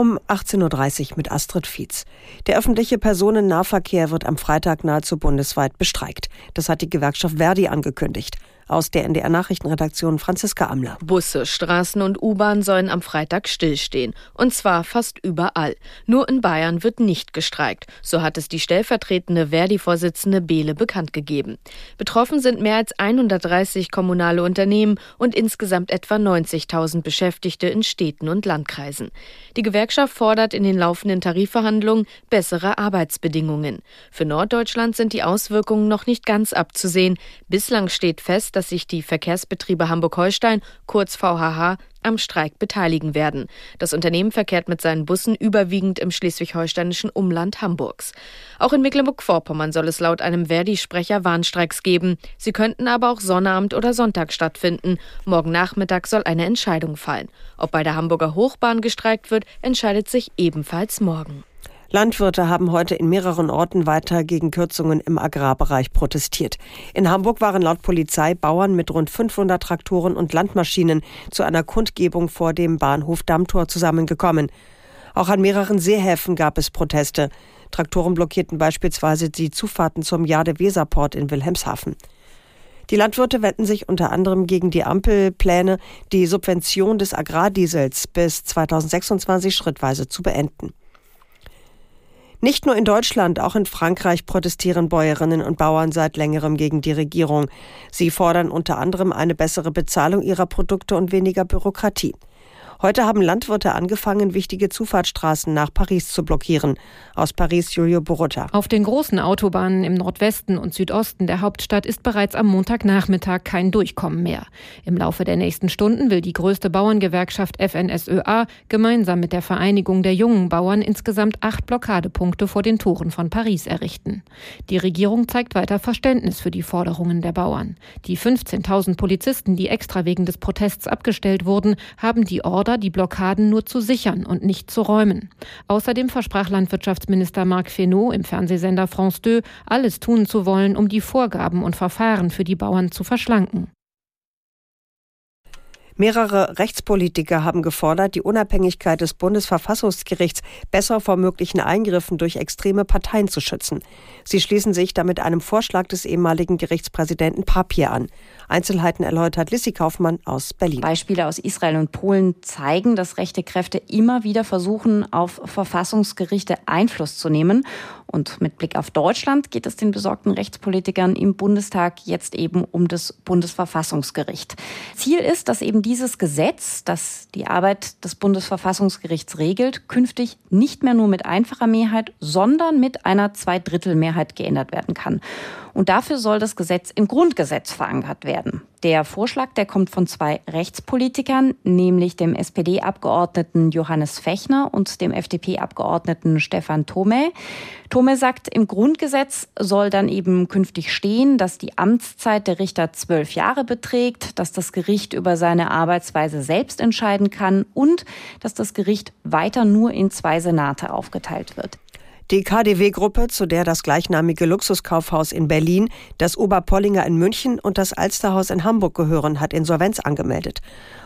Um 18.30 Uhr mit Astrid Fietz. Der öffentliche Personennahverkehr wird am Freitag nahezu bundesweit bestreikt. Das hat die Gewerkschaft Verdi angekündigt. Aus der NDR Nachrichtenredaktion Franziska Amler. Busse, Straßen und U-Bahn sollen am Freitag stillstehen. Und zwar fast überall. Nur in Bayern wird nicht gestreikt. So hat es die stellvertretende Verdi-Vorsitzende Behle bekannt gegeben. Betroffen sind mehr als 130 kommunale Unternehmen und insgesamt etwa 90.000 Beschäftigte in Städten und Landkreisen. Die Gewerkschaft fordert in den laufenden Tarifverhandlungen bessere Arbeitsbedingungen. Für Norddeutschland sind die Auswirkungen noch nicht ganz abzusehen. Bislang steht fest, dass sich die Verkehrsbetriebe Hamburg-Holstein, kurz VHH, am Streik beteiligen werden. Das Unternehmen verkehrt mit seinen Bussen überwiegend im schleswig-holsteinischen Umland Hamburgs. Auch in Mecklenburg-Vorpommern soll es laut einem Verdi-Sprecher Warnstreiks geben. Sie könnten aber auch Sonnabend oder Sonntag stattfinden. Morgen Nachmittag soll eine Entscheidung fallen. Ob bei der Hamburger Hochbahn gestreikt wird, entscheidet sich ebenfalls morgen. Landwirte haben heute in mehreren Orten weiter gegen Kürzungen im Agrarbereich protestiert. In Hamburg waren laut Polizei Bauern mit rund 500 Traktoren und Landmaschinen zu einer Kundgebung vor dem Bahnhof Dammtor zusammengekommen. Auch an mehreren Seehäfen gab es Proteste. Traktoren blockierten beispielsweise die Zufahrten zum Jade-Weserport in Wilhelmshaven. Die Landwirte wenden sich unter anderem gegen die Ampelpläne, die Subvention des Agrardiesels bis 2026 schrittweise zu beenden. Nicht nur in Deutschland, auch in Frankreich protestieren Bäuerinnen und Bauern seit längerem gegen die Regierung. Sie fordern unter anderem eine bessere Bezahlung ihrer Produkte und weniger Bürokratie. Heute haben Landwirte angefangen, wichtige Zufahrtsstraßen nach Paris zu blockieren. Aus Paris Julio Borutta. Auf den großen Autobahnen im Nordwesten und Südosten der Hauptstadt ist bereits am Montagnachmittag kein Durchkommen mehr. Im Laufe der nächsten Stunden will die größte Bauerngewerkschaft FNSÖA gemeinsam mit der Vereinigung der jungen Bauern insgesamt acht Blockadepunkte vor den Toren von Paris errichten. Die Regierung zeigt weiter Verständnis für die Forderungen der Bauern. Die 15.000 Polizisten, die extra wegen des Protests abgestellt wurden, haben die Order Order, die Blockaden nur zu sichern und nicht zu räumen. Außerdem versprach Landwirtschaftsminister Marc Fesneau im Fernsehsender France 2, alles tun zu wollen, um die Vorgaben und Verfahren für die Bauern zu verschlanken. Mehrere Rechtspolitiker haben gefordert, die Unabhängigkeit des Bundesverfassungsgerichts besser vor möglichen Eingriffen durch extreme Parteien zu schützen. Sie schließen sich damit einem Vorschlag des ehemaligen Gerichtspräsidenten Papier an. Einzelheiten erläutert Lissy Kaufmann aus Berlin. Beispiele aus Israel und Polen zeigen, dass rechte Kräfte immer wieder versuchen, auf Verfassungsgerichte Einfluss zu nehmen. Und mit Blick auf Deutschland geht es den besorgten Rechtspolitikern im Bundestag jetzt eben um das Bundesverfassungsgericht. Ziel ist, dass eben dieses Gesetz, das die Arbeit des Bundesverfassungsgerichts regelt, künftig nicht mehr nur mit einfacher Mehrheit, sondern mit einer Zweidrittelmehrheit geändert werden kann. Und dafür soll das Gesetz im Grundgesetz verankert werden. Der Vorschlag, der kommt von zwei Rechtspolitikern, nämlich dem SPD-Abgeordneten Johannes Fechner und dem FDP-Abgeordneten Stefan Thome. Thome sagt, im Grundgesetz soll dann eben künftig stehen, dass die Amtszeit der Richter zwölf Jahre beträgt, dass das Gericht über seine Arbeitsweise selbst entscheiden kann und dass das Gericht weiter nur in zwei Senate aufgeteilt wird. Die KDW-Gruppe, zu der das gleichnamige Luxuskaufhaus in Berlin, das Oberpollinger in München und das Alsterhaus in Hamburg gehören, hat Insolvenz angemeldet.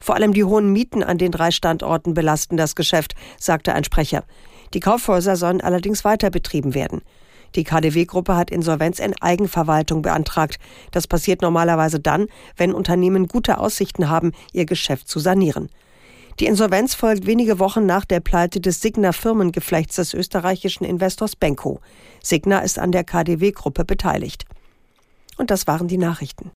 Vor allem die hohen Mieten an den drei Standorten belasten das Geschäft, sagte ein Sprecher. Die Kaufhäuser sollen allerdings weiter betrieben werden. Die KDW-Gruppe hat Insolvenz in Eigenverwaltung beantragt. Das passiert normalerweise dann, wenn Unternehmen gute Aussichten haben, ihr Geschäft zu sanieren. Die Insolvenz folgt wenige Wochen nach der Pleite des Signa-Firmengeflechts des österreichischen Investors Benko. Signa ist an der KDW-Gruppe beteiligt. Und das waren die Nachrichten.